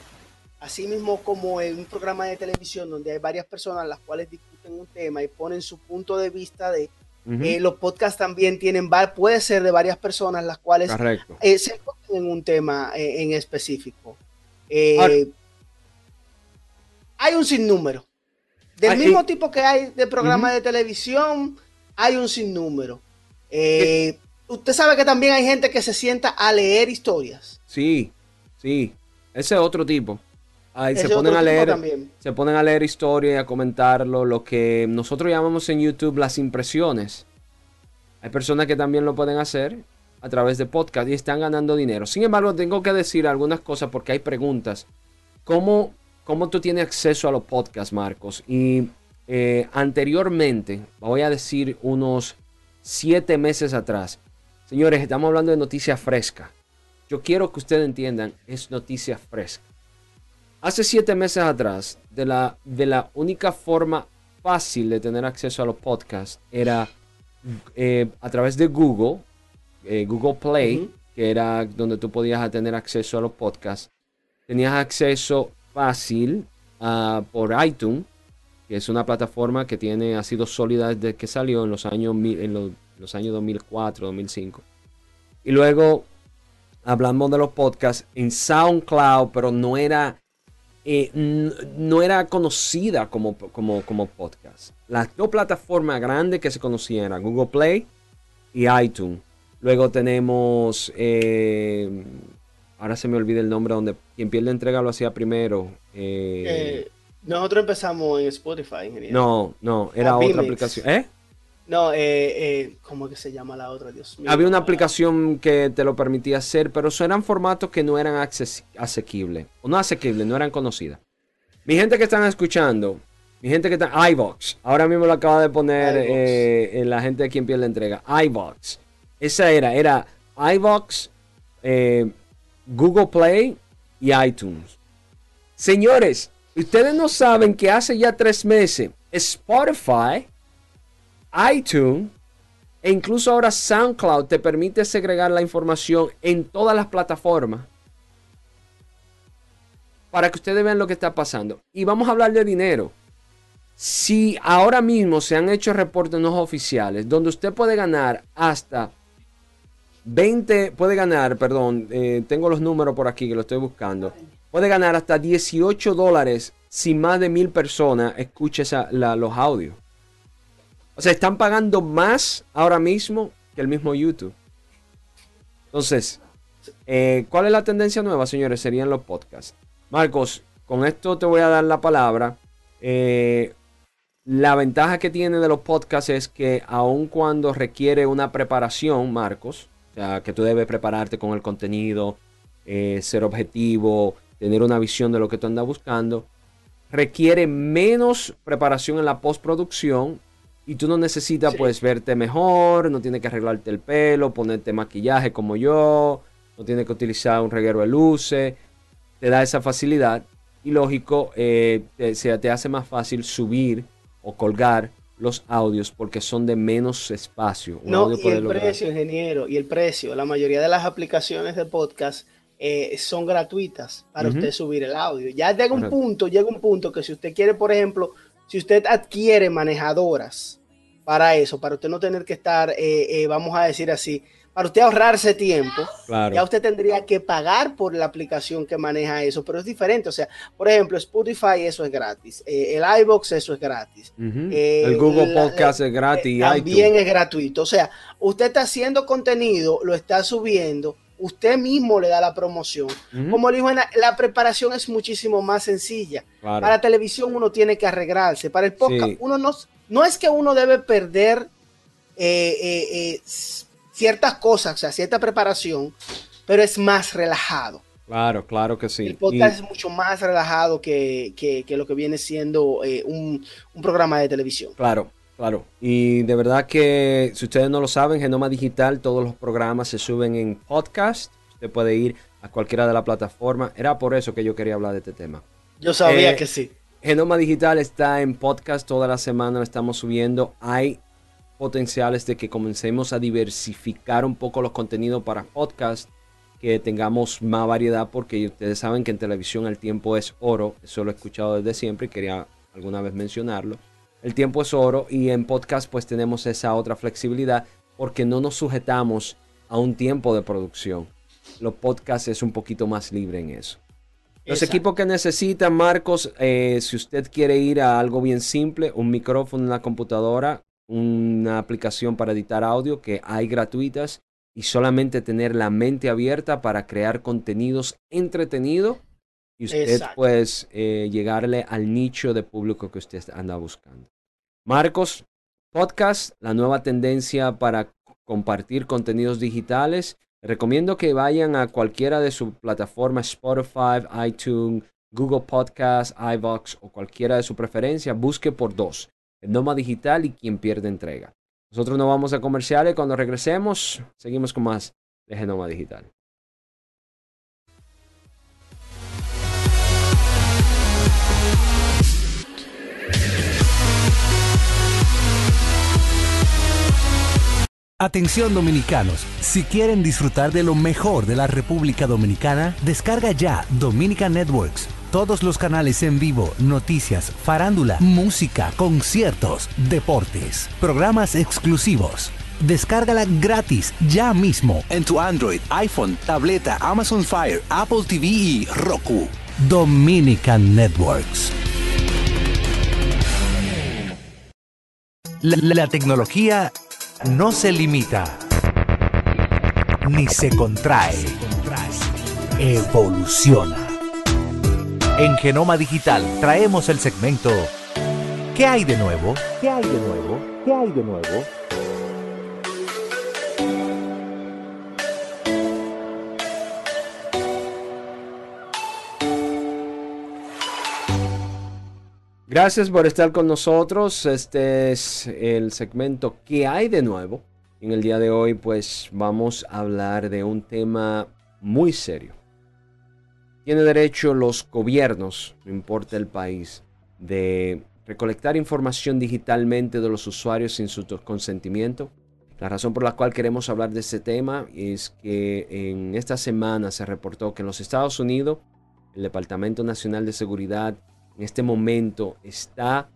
Así mismo como en un programa de televisión donde hay varias personas las cuales discuten un tema y ponen su punto de vista de eh, los podcasts también tienen puede ser de varias personas las cuales eh, se enfocan en un tema eh, en específico. Ahora- hay un sinnúmero. Del mismo tipo que hay de programas de televisión, hay un sinnúmero. Usted sabe que también hay gente que se sienta a leer historias. Sí, sí. Ese es otro tipo. Ahí se ponen a leer, también. se ponen a leer historia y a comentarlo, lo que nosotros llamamos en YouTube las impresiones. Hay personas que también lo pueden hacer a través de podcast y están ganando dinero. Sin embargo, tengo que decir algunas cosas porque hay preguntas. ¿Cómo, cómo tú tienes acceso a los podcasts, Marcos? Y eh, anteriormente, voy a decir unos siete meses atrás, señores, estamos hablando de noticia fresca. Yo quiero que ustedes entiendan, es noticia fresca. Hace siete meses atrás, de la, de la única forma fácil de tener acceso a los podcasts era eh, a través de Google, eh, Google Play, que era donde tú podías tener acceso a los podcasts. Tenías acceso fácil ah, por iTunes, que es una plataforma que tiene, ha sido sólida desde que salió en los años, en los, los años 2004, 2005. Y luego hablamos de los podcasts en SoundCloud, pero no era, eh, no era conocida como, como, como podcast. Las dos plataformas grandes que se conocían eran Google Play y iTunes. Luego tenemos, eh, ahora se me olvida el nombre donde quien pierde entrega lo hacía primero. eh, nosotros empezamos en Spotify, ingeniero. no, no, era Ah, otra aplicación. ¿Eh? No, eh, eh, ¿cómo que se llama la otra? Dios mío. Había una aplicación que te lo permitía hacer, pero eso eran formatos que no eran asequibles. O no asequibles, no eran conocidas. Mi gente que están escuchando, mi gente que está iVox, ahora mismo lo acaba de poner eh, la gente de quien pierde la entrega. iVox. Esa era, era iVox, eh, Google Play y iTunes. Señores, ustedes no saben que hace ya tres meses Spotify, iTunes e incluso ahora SoundCloud te permite segregar la información en todas las plataformas para que ustedes vean lo que está pasando. Y vamos a hablar de dinero. Si ahora mismo se han hecho reportes no oficiales donde usted puede ganar hasta 20, puede ganar, perdón, eh, tengo los números por aquí que lo estoy buscando. Puede ganar hasta 18 dólares si más de mil personas escuchan esa- la- los audios. O sea, están pagando más ahora mismo que el mismo YouTube. Entonces, eh, ¿cuál es la tendencia nueva, señores? Serían los podcasts. Marcos, con esto te voy a dar la palabra. Eh, la ventaja que tiene de los podcasts es que aun cuando requiere una preparación, Marcos, o sea, que tú debes prepararte con el contenido, eh, ser objetivo, tener una visión de lo que tú andas buscando, requiere menos preparación en la postproducción y tú no necesitas Sí. pues verte mejor, no tienes que arreglarte el pelo, ponerte maquillaje como yo, no tienes que utilizar un reguero de luces, te da esa facilidad y lógico, eh, te, se te hace más fácil subir o colgar los audios porque son de menos espacio. Un No, audio y el lograr- precio, ingeniero, y el precio. La mayoría de las aplicaciones de podcast eh, son gratuitas para usted subir el audio. Ya llega un punto, llega un punto que si usted quiere, por ejemplo, si usted adquiere manejadoras para eso, para usted no tener que estar, eh, eh, vamos a decir así, para usted ahorrarse tiempo, Claro. ya usted tendría que pagar por la aplicación que maneja eso, pero es diferente. O sea, por ejemplo, Spotify, eso es gratis. Eh, el iBox, eso es gratis. Ujú. Eh, el Google la- Podcast es gratis. También iTunes. es gratuito. O sea, usted está haciendo contenido, lo está subiendo, usted mismo le da la promoción. Como le dijo, Ana, la preparación es muchísimo más sencilla. Claro. Para televisión uno tiene que arreglarse. Para el podcast, Sí. uno no, no es que uno debe perder eh, eh, eh, ciertas cosas, o sea, cierta preparación, pero es más relajado. Claro, claro que sí. el podcast Y- es mucho más relajado que, que- que lo que viene siendo eh, un, un programa de televisión. Claro, claro. Y de verdad que si ustedes no lo saben, Genoma Digital, todos los programas se suben en podcast. Usted puede ir a cualquiera de las plataformas. Era por eso que yo quería hablar de este tema. Yo sabía Eh, que sí. Genoma Digital está en podcast toda la semana, lo estamos subiendo. Hay potenciales de que comencemos a diversificar un poco los contenidos para podcast, que tengamos más variedad, porque ustedes saben que en televisión el tiempo es oro. Eso lo he escuchado desde siempre y quería alguna vez mencionarlo. El tiempo es oro y en podcast pues tenemos esa otra flexibilidad porque no nos sujetamos a un tiempo de producción. Los podcasts es un poquito más libre en eso. Los Exacto. equipos que necesitan, Marcos, eh, si usted quiere ir a algo bien simple, un micrófono en la computadora, una aplicación para editar audio que hay gratuitas y solamente tener la mente abierta para crear contenidos entretenidos y usted Exacto. pues eh, llegarle al nicho de público que usted anda buscando. Marcos, podcast, la nueva tendencia para compartir contenidos digitales. Recomiendo que vayan a cualquiera de sus plataformas Spotify, iTunes, Google Podcast, iVox o cualquiera de su preferencia. Busque por dos, el Noma Digital y quien pierde entrega. Nosotros nos vamos a comerciales. Cuando regresemos, seguimos con más de Genoma Digital. Atención dominicanos, si quieren disfrutar de lo mejor de la República Dominicana, descarga ya Dominica Networks. Todos los canales en vivo, noticias, farándula, música, conciertos, deportes, programas exclusivos. Descárgala gratis ya mismo en tu Android, iPhone, tableta, Amazon Fire, Apple TV y Roku. Dominican Networks. La, la tecnología no se limita ni se contrae, evoluciona. En Genoma Digital traemos el segmento ¿Qué hay de nuevo? ¿Qué hay de nuevo? ¿Qué hay de nuevo? Gracias por estar con nosotros. Este es el segmento ¿Qué hay de nuevo? En el día de hoy pues vamos a hablar de un tema muy serio. Tiene derecho los gobiernos, no importa el país, de recolectar información digitalmente de los usuarios sin su consentimiento. La razón por la cual queremos hablar de este tema es que en esta semana se reportó que en los Estados Unidos el Departamento Nacional de Seguridad en este momento está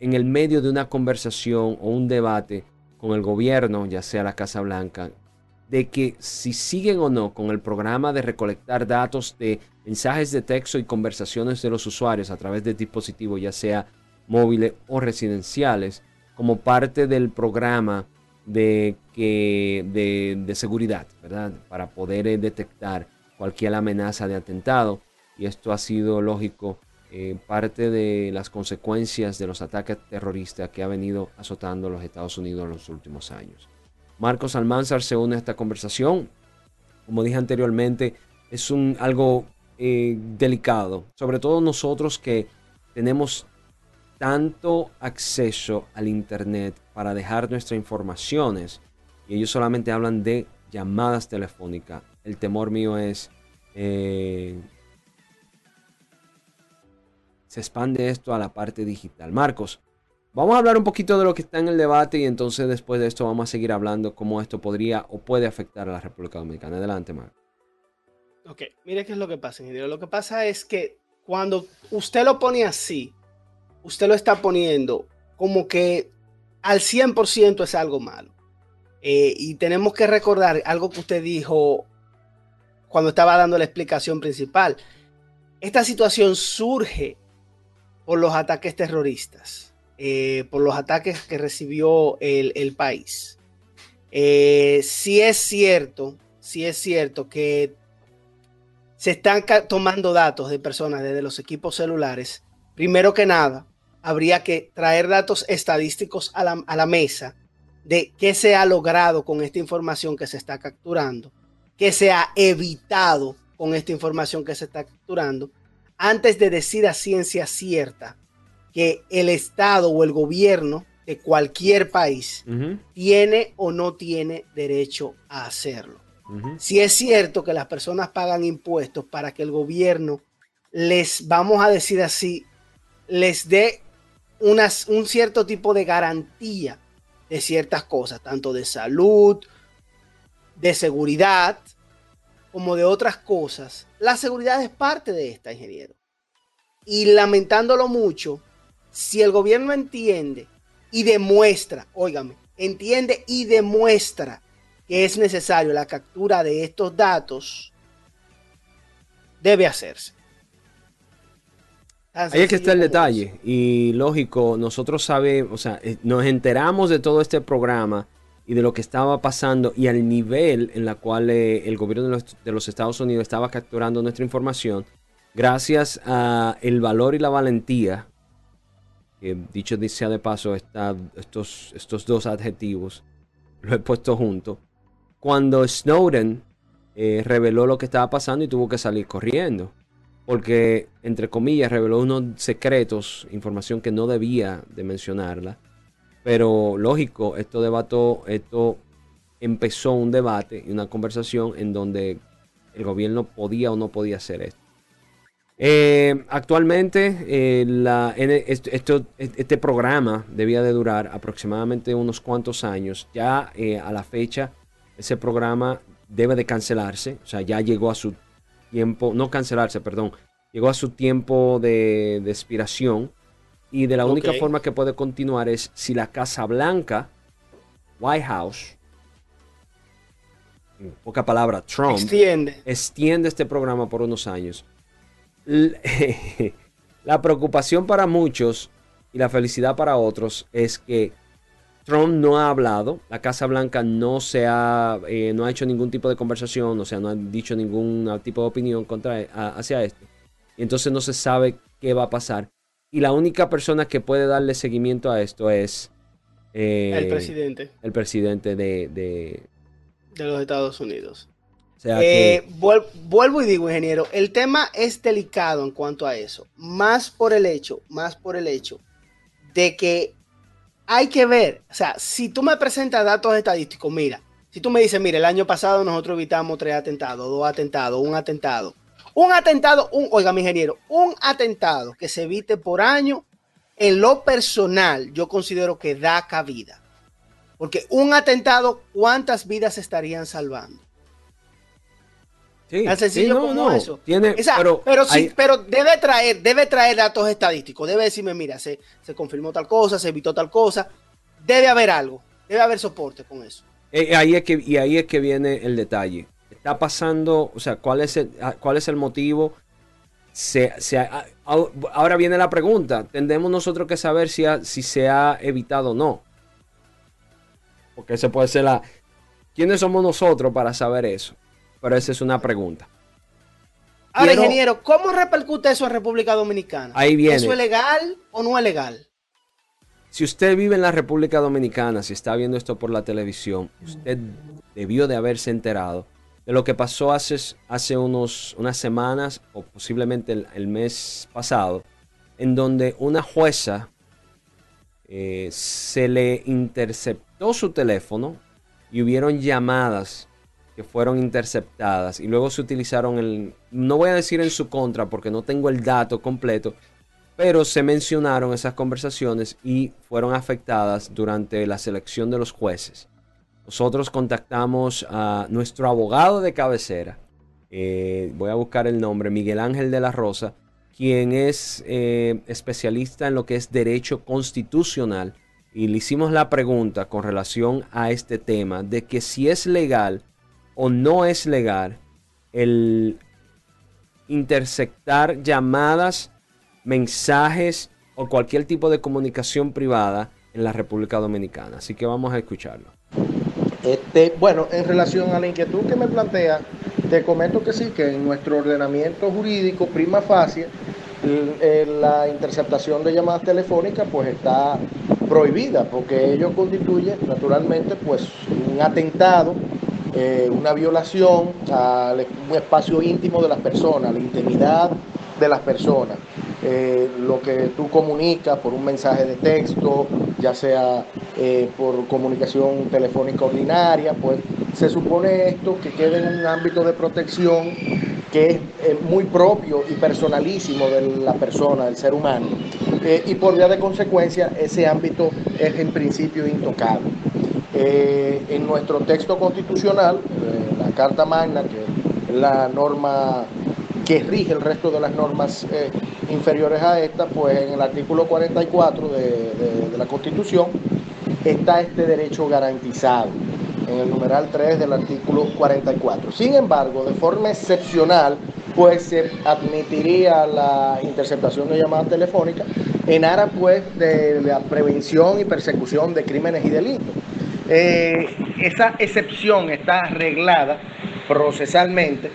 en el medio de una conversación o un debate con el gobierno, ya sea la Casa Blanca, de que si siguen o no con el programa de recolectar datos de mensajes de texto y conversaciones de los usuarios a través de dispositivos, ya sea móviles o residenciales, como parte del programa de, que, de, seguridad, ¿verdad? Para poder eh, detectar cualquier amenaza de atentado. Y esto ha sido lógico eh, parte de las consecuencias de los ataques terroristas que ha venido azotando los Estados Unidos en los últimos años. Marcos Almanzar se une a esta conversación. Como dije anteriormente, es un, algo eh, delicado, sobre todo nosotros que tenemos tanto acceso al Internet para dejar nuestras informaciones y ellos solamente hablan de llamadas telefónicas. El temor mío es eh, se expande esto a la parte digital. Marcos, vamos a hablar un poquito de lo que está en el debate y entonces después de esto vamos a seguir hablando cómo esto podría o puede afectar a la República Dominicana. Adelante, Marcos. Ok, mire qué es lo que pasa, ingeniero. Lo que pasa es que cuando usted lo pone así, usted lo está poniendo como que al 100% es algo malo. Eh, y tenemos que recordar algo que usted dijo cuando estaba dando la explicación principal. Esta situación surge por los ataques terroristas, eh, por los ataques que recibió el, el país. Eh, sí es cierto, sí es cierto que se están tomando datos de personas desde los equipos celulares. Primero que nada, habría que traer datos estadísticos a la, a la mesa de qué se ha logrado con esta información que se está capturando, qué se ha evitado con esta información que se está capturando, antes de decir a ciencia cierta que el Estado o el gobierno de cualquier país uh -huh. tiene o no tiene derecho a hacerlo. Uh -huh. Si es cierto que las personas pagan impuestos para que el gobierno les, vamos a decir así, les dé unas, un cierto tipo de garantía de ciertas cosas, tanto de salud, de seguridad, como de otras cosas. La seguridad es parte de esta, ingeniero. Y lamentándolo mucho, si el gobierno entiende y demuestra, óigame, entiende y demuestra que es necesario la captura de estos datos, debe hacerse. Ahí es que está el detalle. Y lógico, nosotros sabemos, o sea, eh, nos enteramos de todo este programa y de lo que estaba pasando y al nivel en la cual eh, el gobierno de los, Estados Unidos estaba capturando nuestra información, gracias a el valor y la valentía, dicho sea de paso, estos, estos dos adjetivos, lo he puesto junto, cuando Snowden eh, reveló lo que estaba pasando y tuvo que salir corriendo porque, entre comillas, reveló unos secretos, información que no debía de mencionarla. Pero lógico, esto debató, esto empezó un debate y una conversación en donde el gobierno podía o no podía hacer esto. Eh, actualmente, eh, este programa debía de durar aproximadamente unos cuantos años. Ya eh, a la fecha, ese programa debe de cancelarse. O sea, ya llegó a su tiempo, no cancelarse, perdón, llegó a su tiempo de, expiración. Y de la única forma que puede continuar es si la Casa Blanca, White House, en poca palabra, Trump, extiende. extiende este programa por unos años. La preocupación para muchos y la felicidad para otros es que Trump no ha hablado, la Casa Blanca no se ha, eh, no ha hecho ningún tipo de conversación, o sea, no ha dicho ningún tipo de opinión contra, hacia esto. Y entonces no se sabe qué va a pasar. Y la única persona que puede darle seguimiento a esto es eh, el presidente. El presidente de, de, los Estados Unidos. O sea eh, vuelvo y digo, ingeniero, el tema es delicado en cuanto a eso. Más por el hecho, más por el hecho de que hay que ver, o sea, si tú me presentas datos estadísticos, mira, si tú me dices, mira, el año pasado nosotros evitamos tres atentados, dos atentados, un atentado. Un atentado, un, oiga, mi ingeniero, un atentado que se evite por año, en lo personal, yo considero que da cabida. Porque un atentado, ¿cuántas vidas estarían salvando? Sí, Tan sencillo como eso. Tiene, pero, sí, pero debe traer, debe traer datos estadísticos. Debe decirme, mira, se, se confirmó tal cosa, se evitó tal cosa. Debe haber algo. Debe haber soporte con eso. Eh, ahí es que, y ahí es que viene el detalle. Está pasando, o sea, ¿cuál es el, ah, cuál es el motivo? Se, ah, ahora viene la pregunta. Tendemos nosotros que saber si, si se ha evitado o no. Porque ese puede ser la... ¿Quiénes somos nosotros para saber eso? Pero esa es una pregunta. Ahora, ingeniero, ¿cómo repercute eso en República Dominicana? Ahí viene. ¿Eso es legal o no es legal? Si usted vive en la República Dominicana, si está viendo esto por la televisión, usted debió de haberse enterado lo que pasó hace, hace unos, unas semanas o posiblemente el, mes pasado, en donde una jueza eh, se le interceptó su teléfono y hubieron llamadas fueron interceptadas y luego se utilizaron el, no voy a decir en su contra porque no tengo el dato completo, pero se mencionaron esas conversaciones y fueron afectadas durante la selección de los jueces. Nosotros contactamos a nuestro abogado de cabecera, eh, voy a buscar el nombre, Miguel Ángel de la Rosa, quien es eh, especialista en lo que es derecho constitucional y le hicimos la pregunta con relación a este tema de que si es legal o no es legal el interceptar llamadas, mensajes o cualquier tipo de comunicación privada en la República Dominicana. Así que vamos a escucharlo. Este, bueno, en relación a la inquietud que me plantea, te comento que sí, que en nuestro ordenamiento jurídico, prima facie, la interceptación de llamadas telefónicas pues está prohibida porque ello constituye naturalmente pues un atentado eh, una violación al un espacio íntimo de las personas, la intimidad de las personas. Eh, lo que tú comunicas por un mensaje de texto, ya sea eh, por comunicación telefónica ordinaria, pues se supone esto que quede en un ámbito de protección que es muy propio y personalísimo de la persona, del ser humano. y por vía de consecuencia, ese ámbito es en principio intocable. Eh, en nuestro texto constitucional, eh, la Carta Magna, que es la norma que rige el resto de las normas eh, inferiores a esta, pues en el artículo 44 de, la Constitución está este derecho garantizado en el numeral 3 del artículo 44. Sin embargo, de forma excepcional, pues se admitiría la interceptación de llamadas telefónicas en aras pues de la prevención y persecución de crímenes y delitos. Eh, esa excepción está arreglada procesalmente.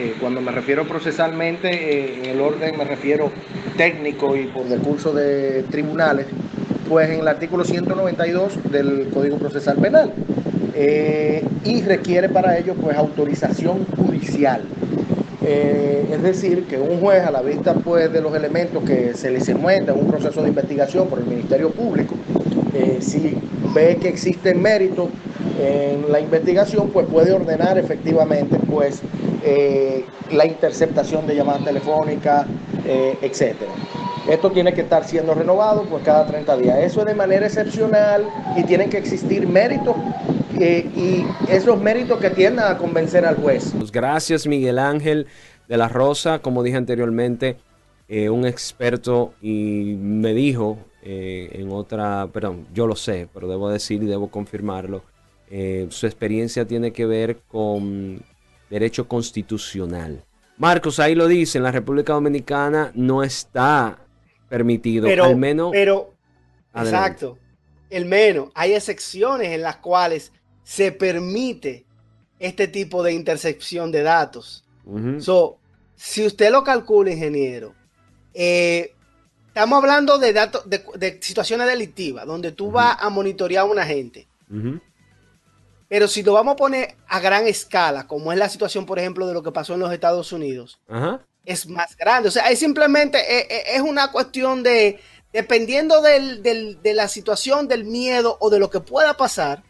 Eh, cuando me refiero procesalmente, eh, en el orden me refiero técnico y por recurso de tribunales, pues en el artículo 192 del Código Procesal Penal. y requiere para ello pues autorización judicial. es decir, que un juez a la vista pues de los elementos que se le encuentra en un proceso de investigación por el Ministerio Público, si ve que existen méritos en la investigación, pues puede ordenar efectivamente pues eh, la interceptación de llamadas telefónicas, eh, etcétera. Esto tiene que estar siendo renovado pues cada 30 días. Eso es de manera excepcional y tienen que existir méritos eh, y esos méritos que tiendan a convencer al juez. Pues gracias Miguel Ángel de la Rosa, como dije anteriormente, un experto y me dijo en otra, perdón, yo lo sé, pero debo decir y debo confirmarlo, eh, su experiencia tiene que ver con derecho constitucional. Marcos, ahí lo dice, en la República Dominicana no está permitido, pero, al menos... Pero, exacto, el menos. Hay excepciones en las cuales se permite este tipo de intercepción de datos. si usted lo calcula, ingeniero, eh, estamos hablando de datos de, situaciones delictivas, donde tú vas a monitorear a una gente. Pero si lo vamos a poner a gran escala, como es la situación, por ejemplo, de lo que pasó en los Estados Unidos, es más grande. O sea, es simplemente eh, eh, es, una cuestión de, dependiendo de la situación, del miedo o de lo que pueda pasar,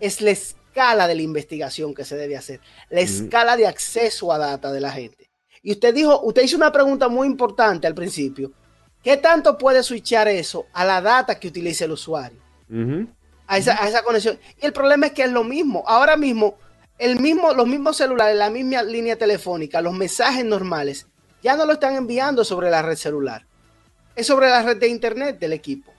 es la escala de la investigación que se debe hacer, la escala de acceso a data de la gente. Y usted dijo, usted hizo una pregunta muy importante al principio. ¿Qué tanto puede switchar eso a la data que utilice el usuario? A esa, conexión. Y el problema es que es lo mismo. Ahora mismo, el mismo, los mismos celulares, la misma línea telefónica, los mensajes normales, ya no lo están enviando sobre la red celular. Es sobre la red de internet del equipo.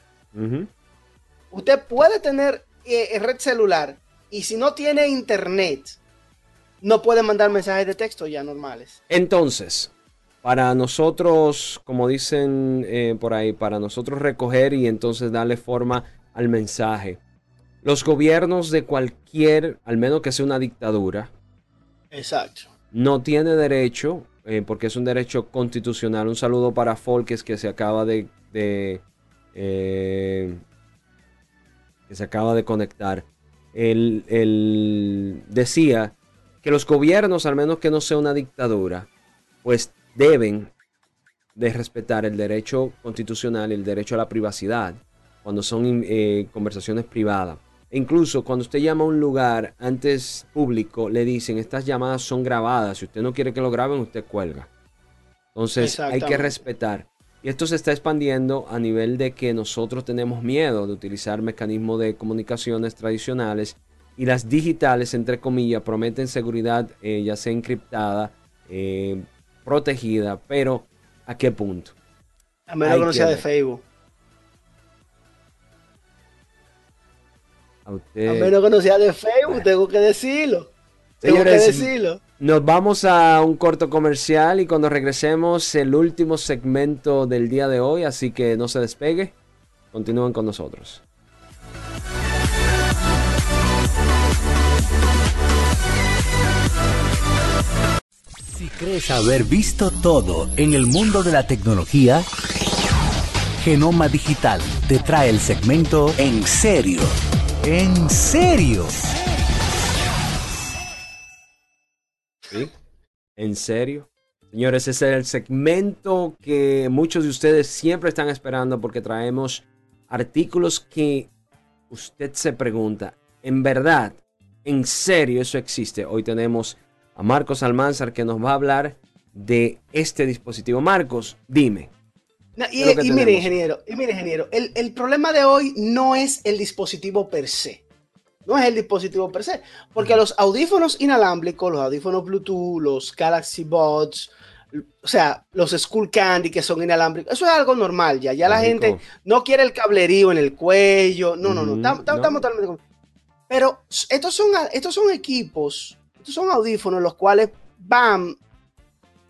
Usted puede tener eh, red celular y si no tiene internet, no puede mandar mensajes de texto ya normales. Entonces, para nosotros, como dicen eh, por ahí, para nosotros recoger y entonces darle forma al mensaje, los gobiernos de cualquier, al menos que sea una dictadura, Exacto. no tiene derecho, eh, porque es un derecho constitucional. Un saludo para Folkes que se acaba de, eh, que se acaba de conectar. Él, decía que los gobiernos, al menos que no sea una dictadura, pues deben de respetar el derecho constitucional y el derecho a la privacidad cuando son eh, conversaciones privadas. Incluso cuando usted llama a un lugar antes público, le dicen, estas llamadas son grabadas. Si usted no quiere que lo graben, usted cuelga. Entonces hay que respetar. Y esto se está expandiendo a nivel de que nosotros tenemos miedo de utilizar mecanismos de comunicaciones tradicionales y las digitales, entre comillas, prometen seguridad eh, ya sea encriptada, eh, protegida, pero ¿a qué punto? A menos que no sea de Facebook. A, menos que no sea de Facebook, tengo que decirlo. Tengo que decirlo. Nos vamos a un corto comercial y cuando regresemos el último segmento del día de hoy, así que no se despegue. Continúen con nosotros. Si crees haber visto todo en el mundo de la tecnología, Genoma Digital te trae el segmento En serio ¿En serio? ¿Sí? ¿En serio? Señores, ese es el segmento que muchos de ustedes siempre están esperando porque traemos artículos que usted se pregunta, ¿en verdad? ¿En serio eso existe? Hoy tenemos a Marcos Almanzar que nos va a hablar de este dispositivo. Marcos, dime, y, mire, ingeniero, y mire, ingeniero, el, problema de hoy no es el dispositivo per se. No es el dispositivo per se. Porque los audífonos inalámbricos, los audífonos Bluetooth, los Galaxy Buds, o sea, los School Candy que son inalámbricos, eso es algo normal ya. Ya la gente no quiere el cablerío en el cuello. No, no, no. Estamos totalmente. Pero estos son, estos son equipos, estos son audífonos los cuales van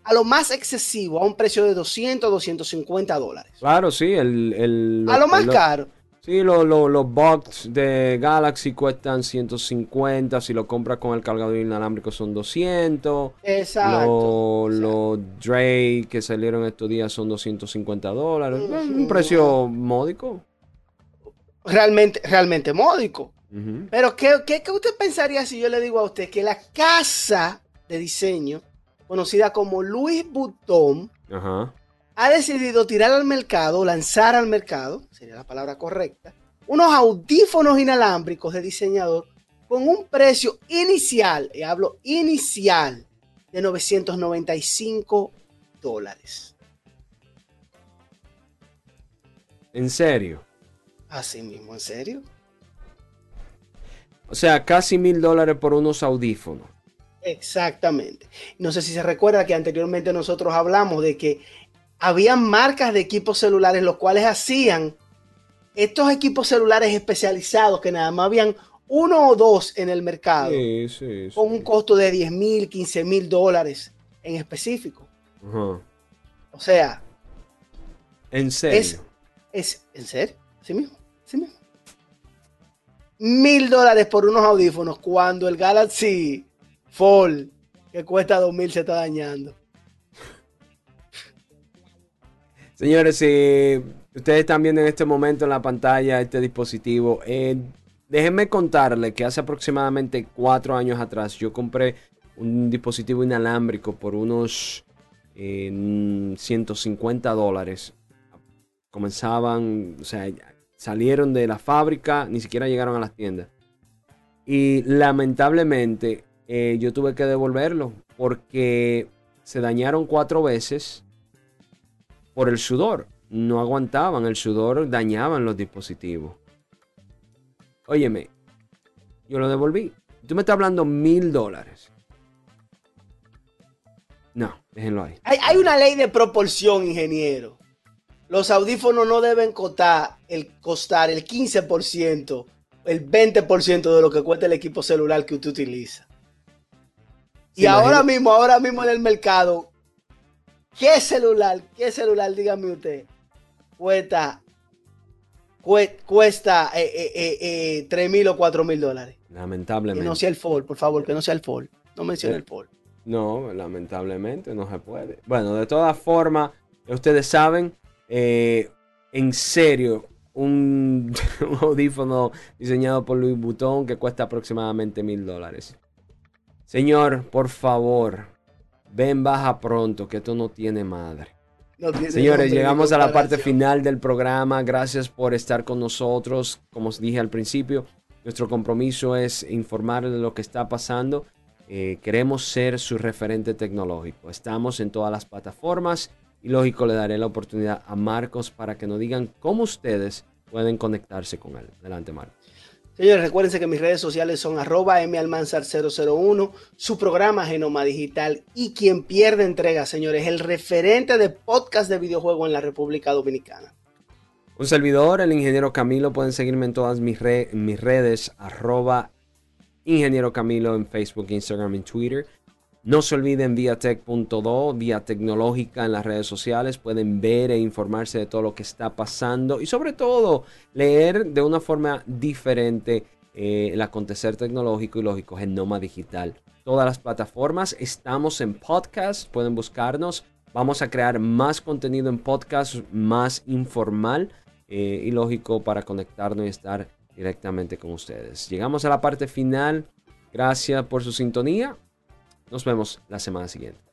a lo más excesivo, a un precio de 200, 250 dólares. Claro, sí, el... el A lo más lo- caro. Sí, lo- lo- los box de Galaxy cuestan 150. Si lo compras con el cargador inalámbrico son 200. Exacto. Los los Dre que salieron estos días son 250 dólares. Un precio módico. Realmente, realmente módico. Pero ¿qué, qué, qué usted pensaría si yo le digo a usted que la casa de diseño, conocida como Louis Vuitton, Ajá. ha decidido tirar al mercado, lanzar al mercado, sería la palabra correcta, unos audífonos inalámbricos de diseñador con un precio inicial, y hablo inicial, de 995 dólares. En serio. Así mismo, ¿en serio? O sea, casi mil dólares por unos audífonos. Exactamente. No sé si se recuerda que anteriormente nosotros hablamos de que habían marcas de equipos celulares los cuales hacían estos equipos celulares especializados que nada más habían uno o dos en el mercado Sí, sí, sí. con un costo de 10 mil, 15 mil dólares en específico. O sea, En serio. es, es ¿en serio? ¿Sí mismo? ¿Sí mismo? Mil dólares por unos audífonos cuando el Galaxy Fold que cuesta dos mil se está dañando. Señores, si ustedes están viendo en este momento en la pantalla este dispositivo, eh, déjenme contarle que hace aproximadamente cuatro años atrás yo compré un dispositivo inalámbrico por unos eh, 150 dólares. Comenzaban, o sea, salieron de la fábrica, ni siquiera llegaron a las tiendas. Y lamentablemente eh, yo tuve que devolverlo porque se dañaron cuatro veces por el sudor. No aguantaban, el sudor dañaban los dispositivos. Óyeme, yo lo devolví. Tú me estás hablando mil dólares. No, déjenlo ahí. Hay, una ley de proporción, ingeniero. Los audífonos no deben costar el, costar el 15%, el 20% de lo que cuesta el equipo celular que usted utiliza. Y ahora mismo, ahora mismo en el mercado, ¿qué celular, qué celular, dígame usted, cuesta, cue- cuesta eh, eh, eh, eh, 3 mil o 4 mil dólares? Que Lamentablemente. no sea el Fold, por favor, que no sea el Fold. No mencione Eh, el Fold. No, lamentablemente no se puede. Bueno, de todas formas, ustedes saben, eh, en serio, un, un audífono diseñado por Louis Vuitton que cuesta aproximadamente mil dólares. Señor, por favor, ven baja pronto, que esto no tiene madre. No tiene Señores, llegamos a la parte final del programa. Gracias por estar con nosotros. Como os dije al principio, nuestro compromiso es informarles de lo que está pasando. Eh, queremos ser su referente tecnológico. Estamos en todas las plataformas y lógico le daré la oportunidad a Marcos para que nos digan cómo ustedes pueden conectarse con él. Adelante, Marcos. Señores, recuérdense que mis redes sociales son arroba malmanzar001, su programa Genoma Digital y quien pierde entrega, señores, el referente de podcast de videojuegos en la República Dominicana. Un servidor, el ingeniero Camilo. Pueden seguirme en todas mis, mis redes, arroba ingeniero Camilo en Facebook, Instagram y Twitter. No se olviden viatech.do, vía tecnológica en las redes sociales. Pueden ver e informarse de todo lo que está pasando y sobre todo leer de una forma diferente eh, el acontecer tecnológico y lógico Genoma Digital. Todas las plataformas estamos en podcast, pueden buscarnos. Vamos a crear más contenido en podcast, más informal eh, y lógico para conectarnos y estar directamente con ustedes. Llegamos a la parte final. Gracias por su sintonía. Nos vemos la semana siguiente.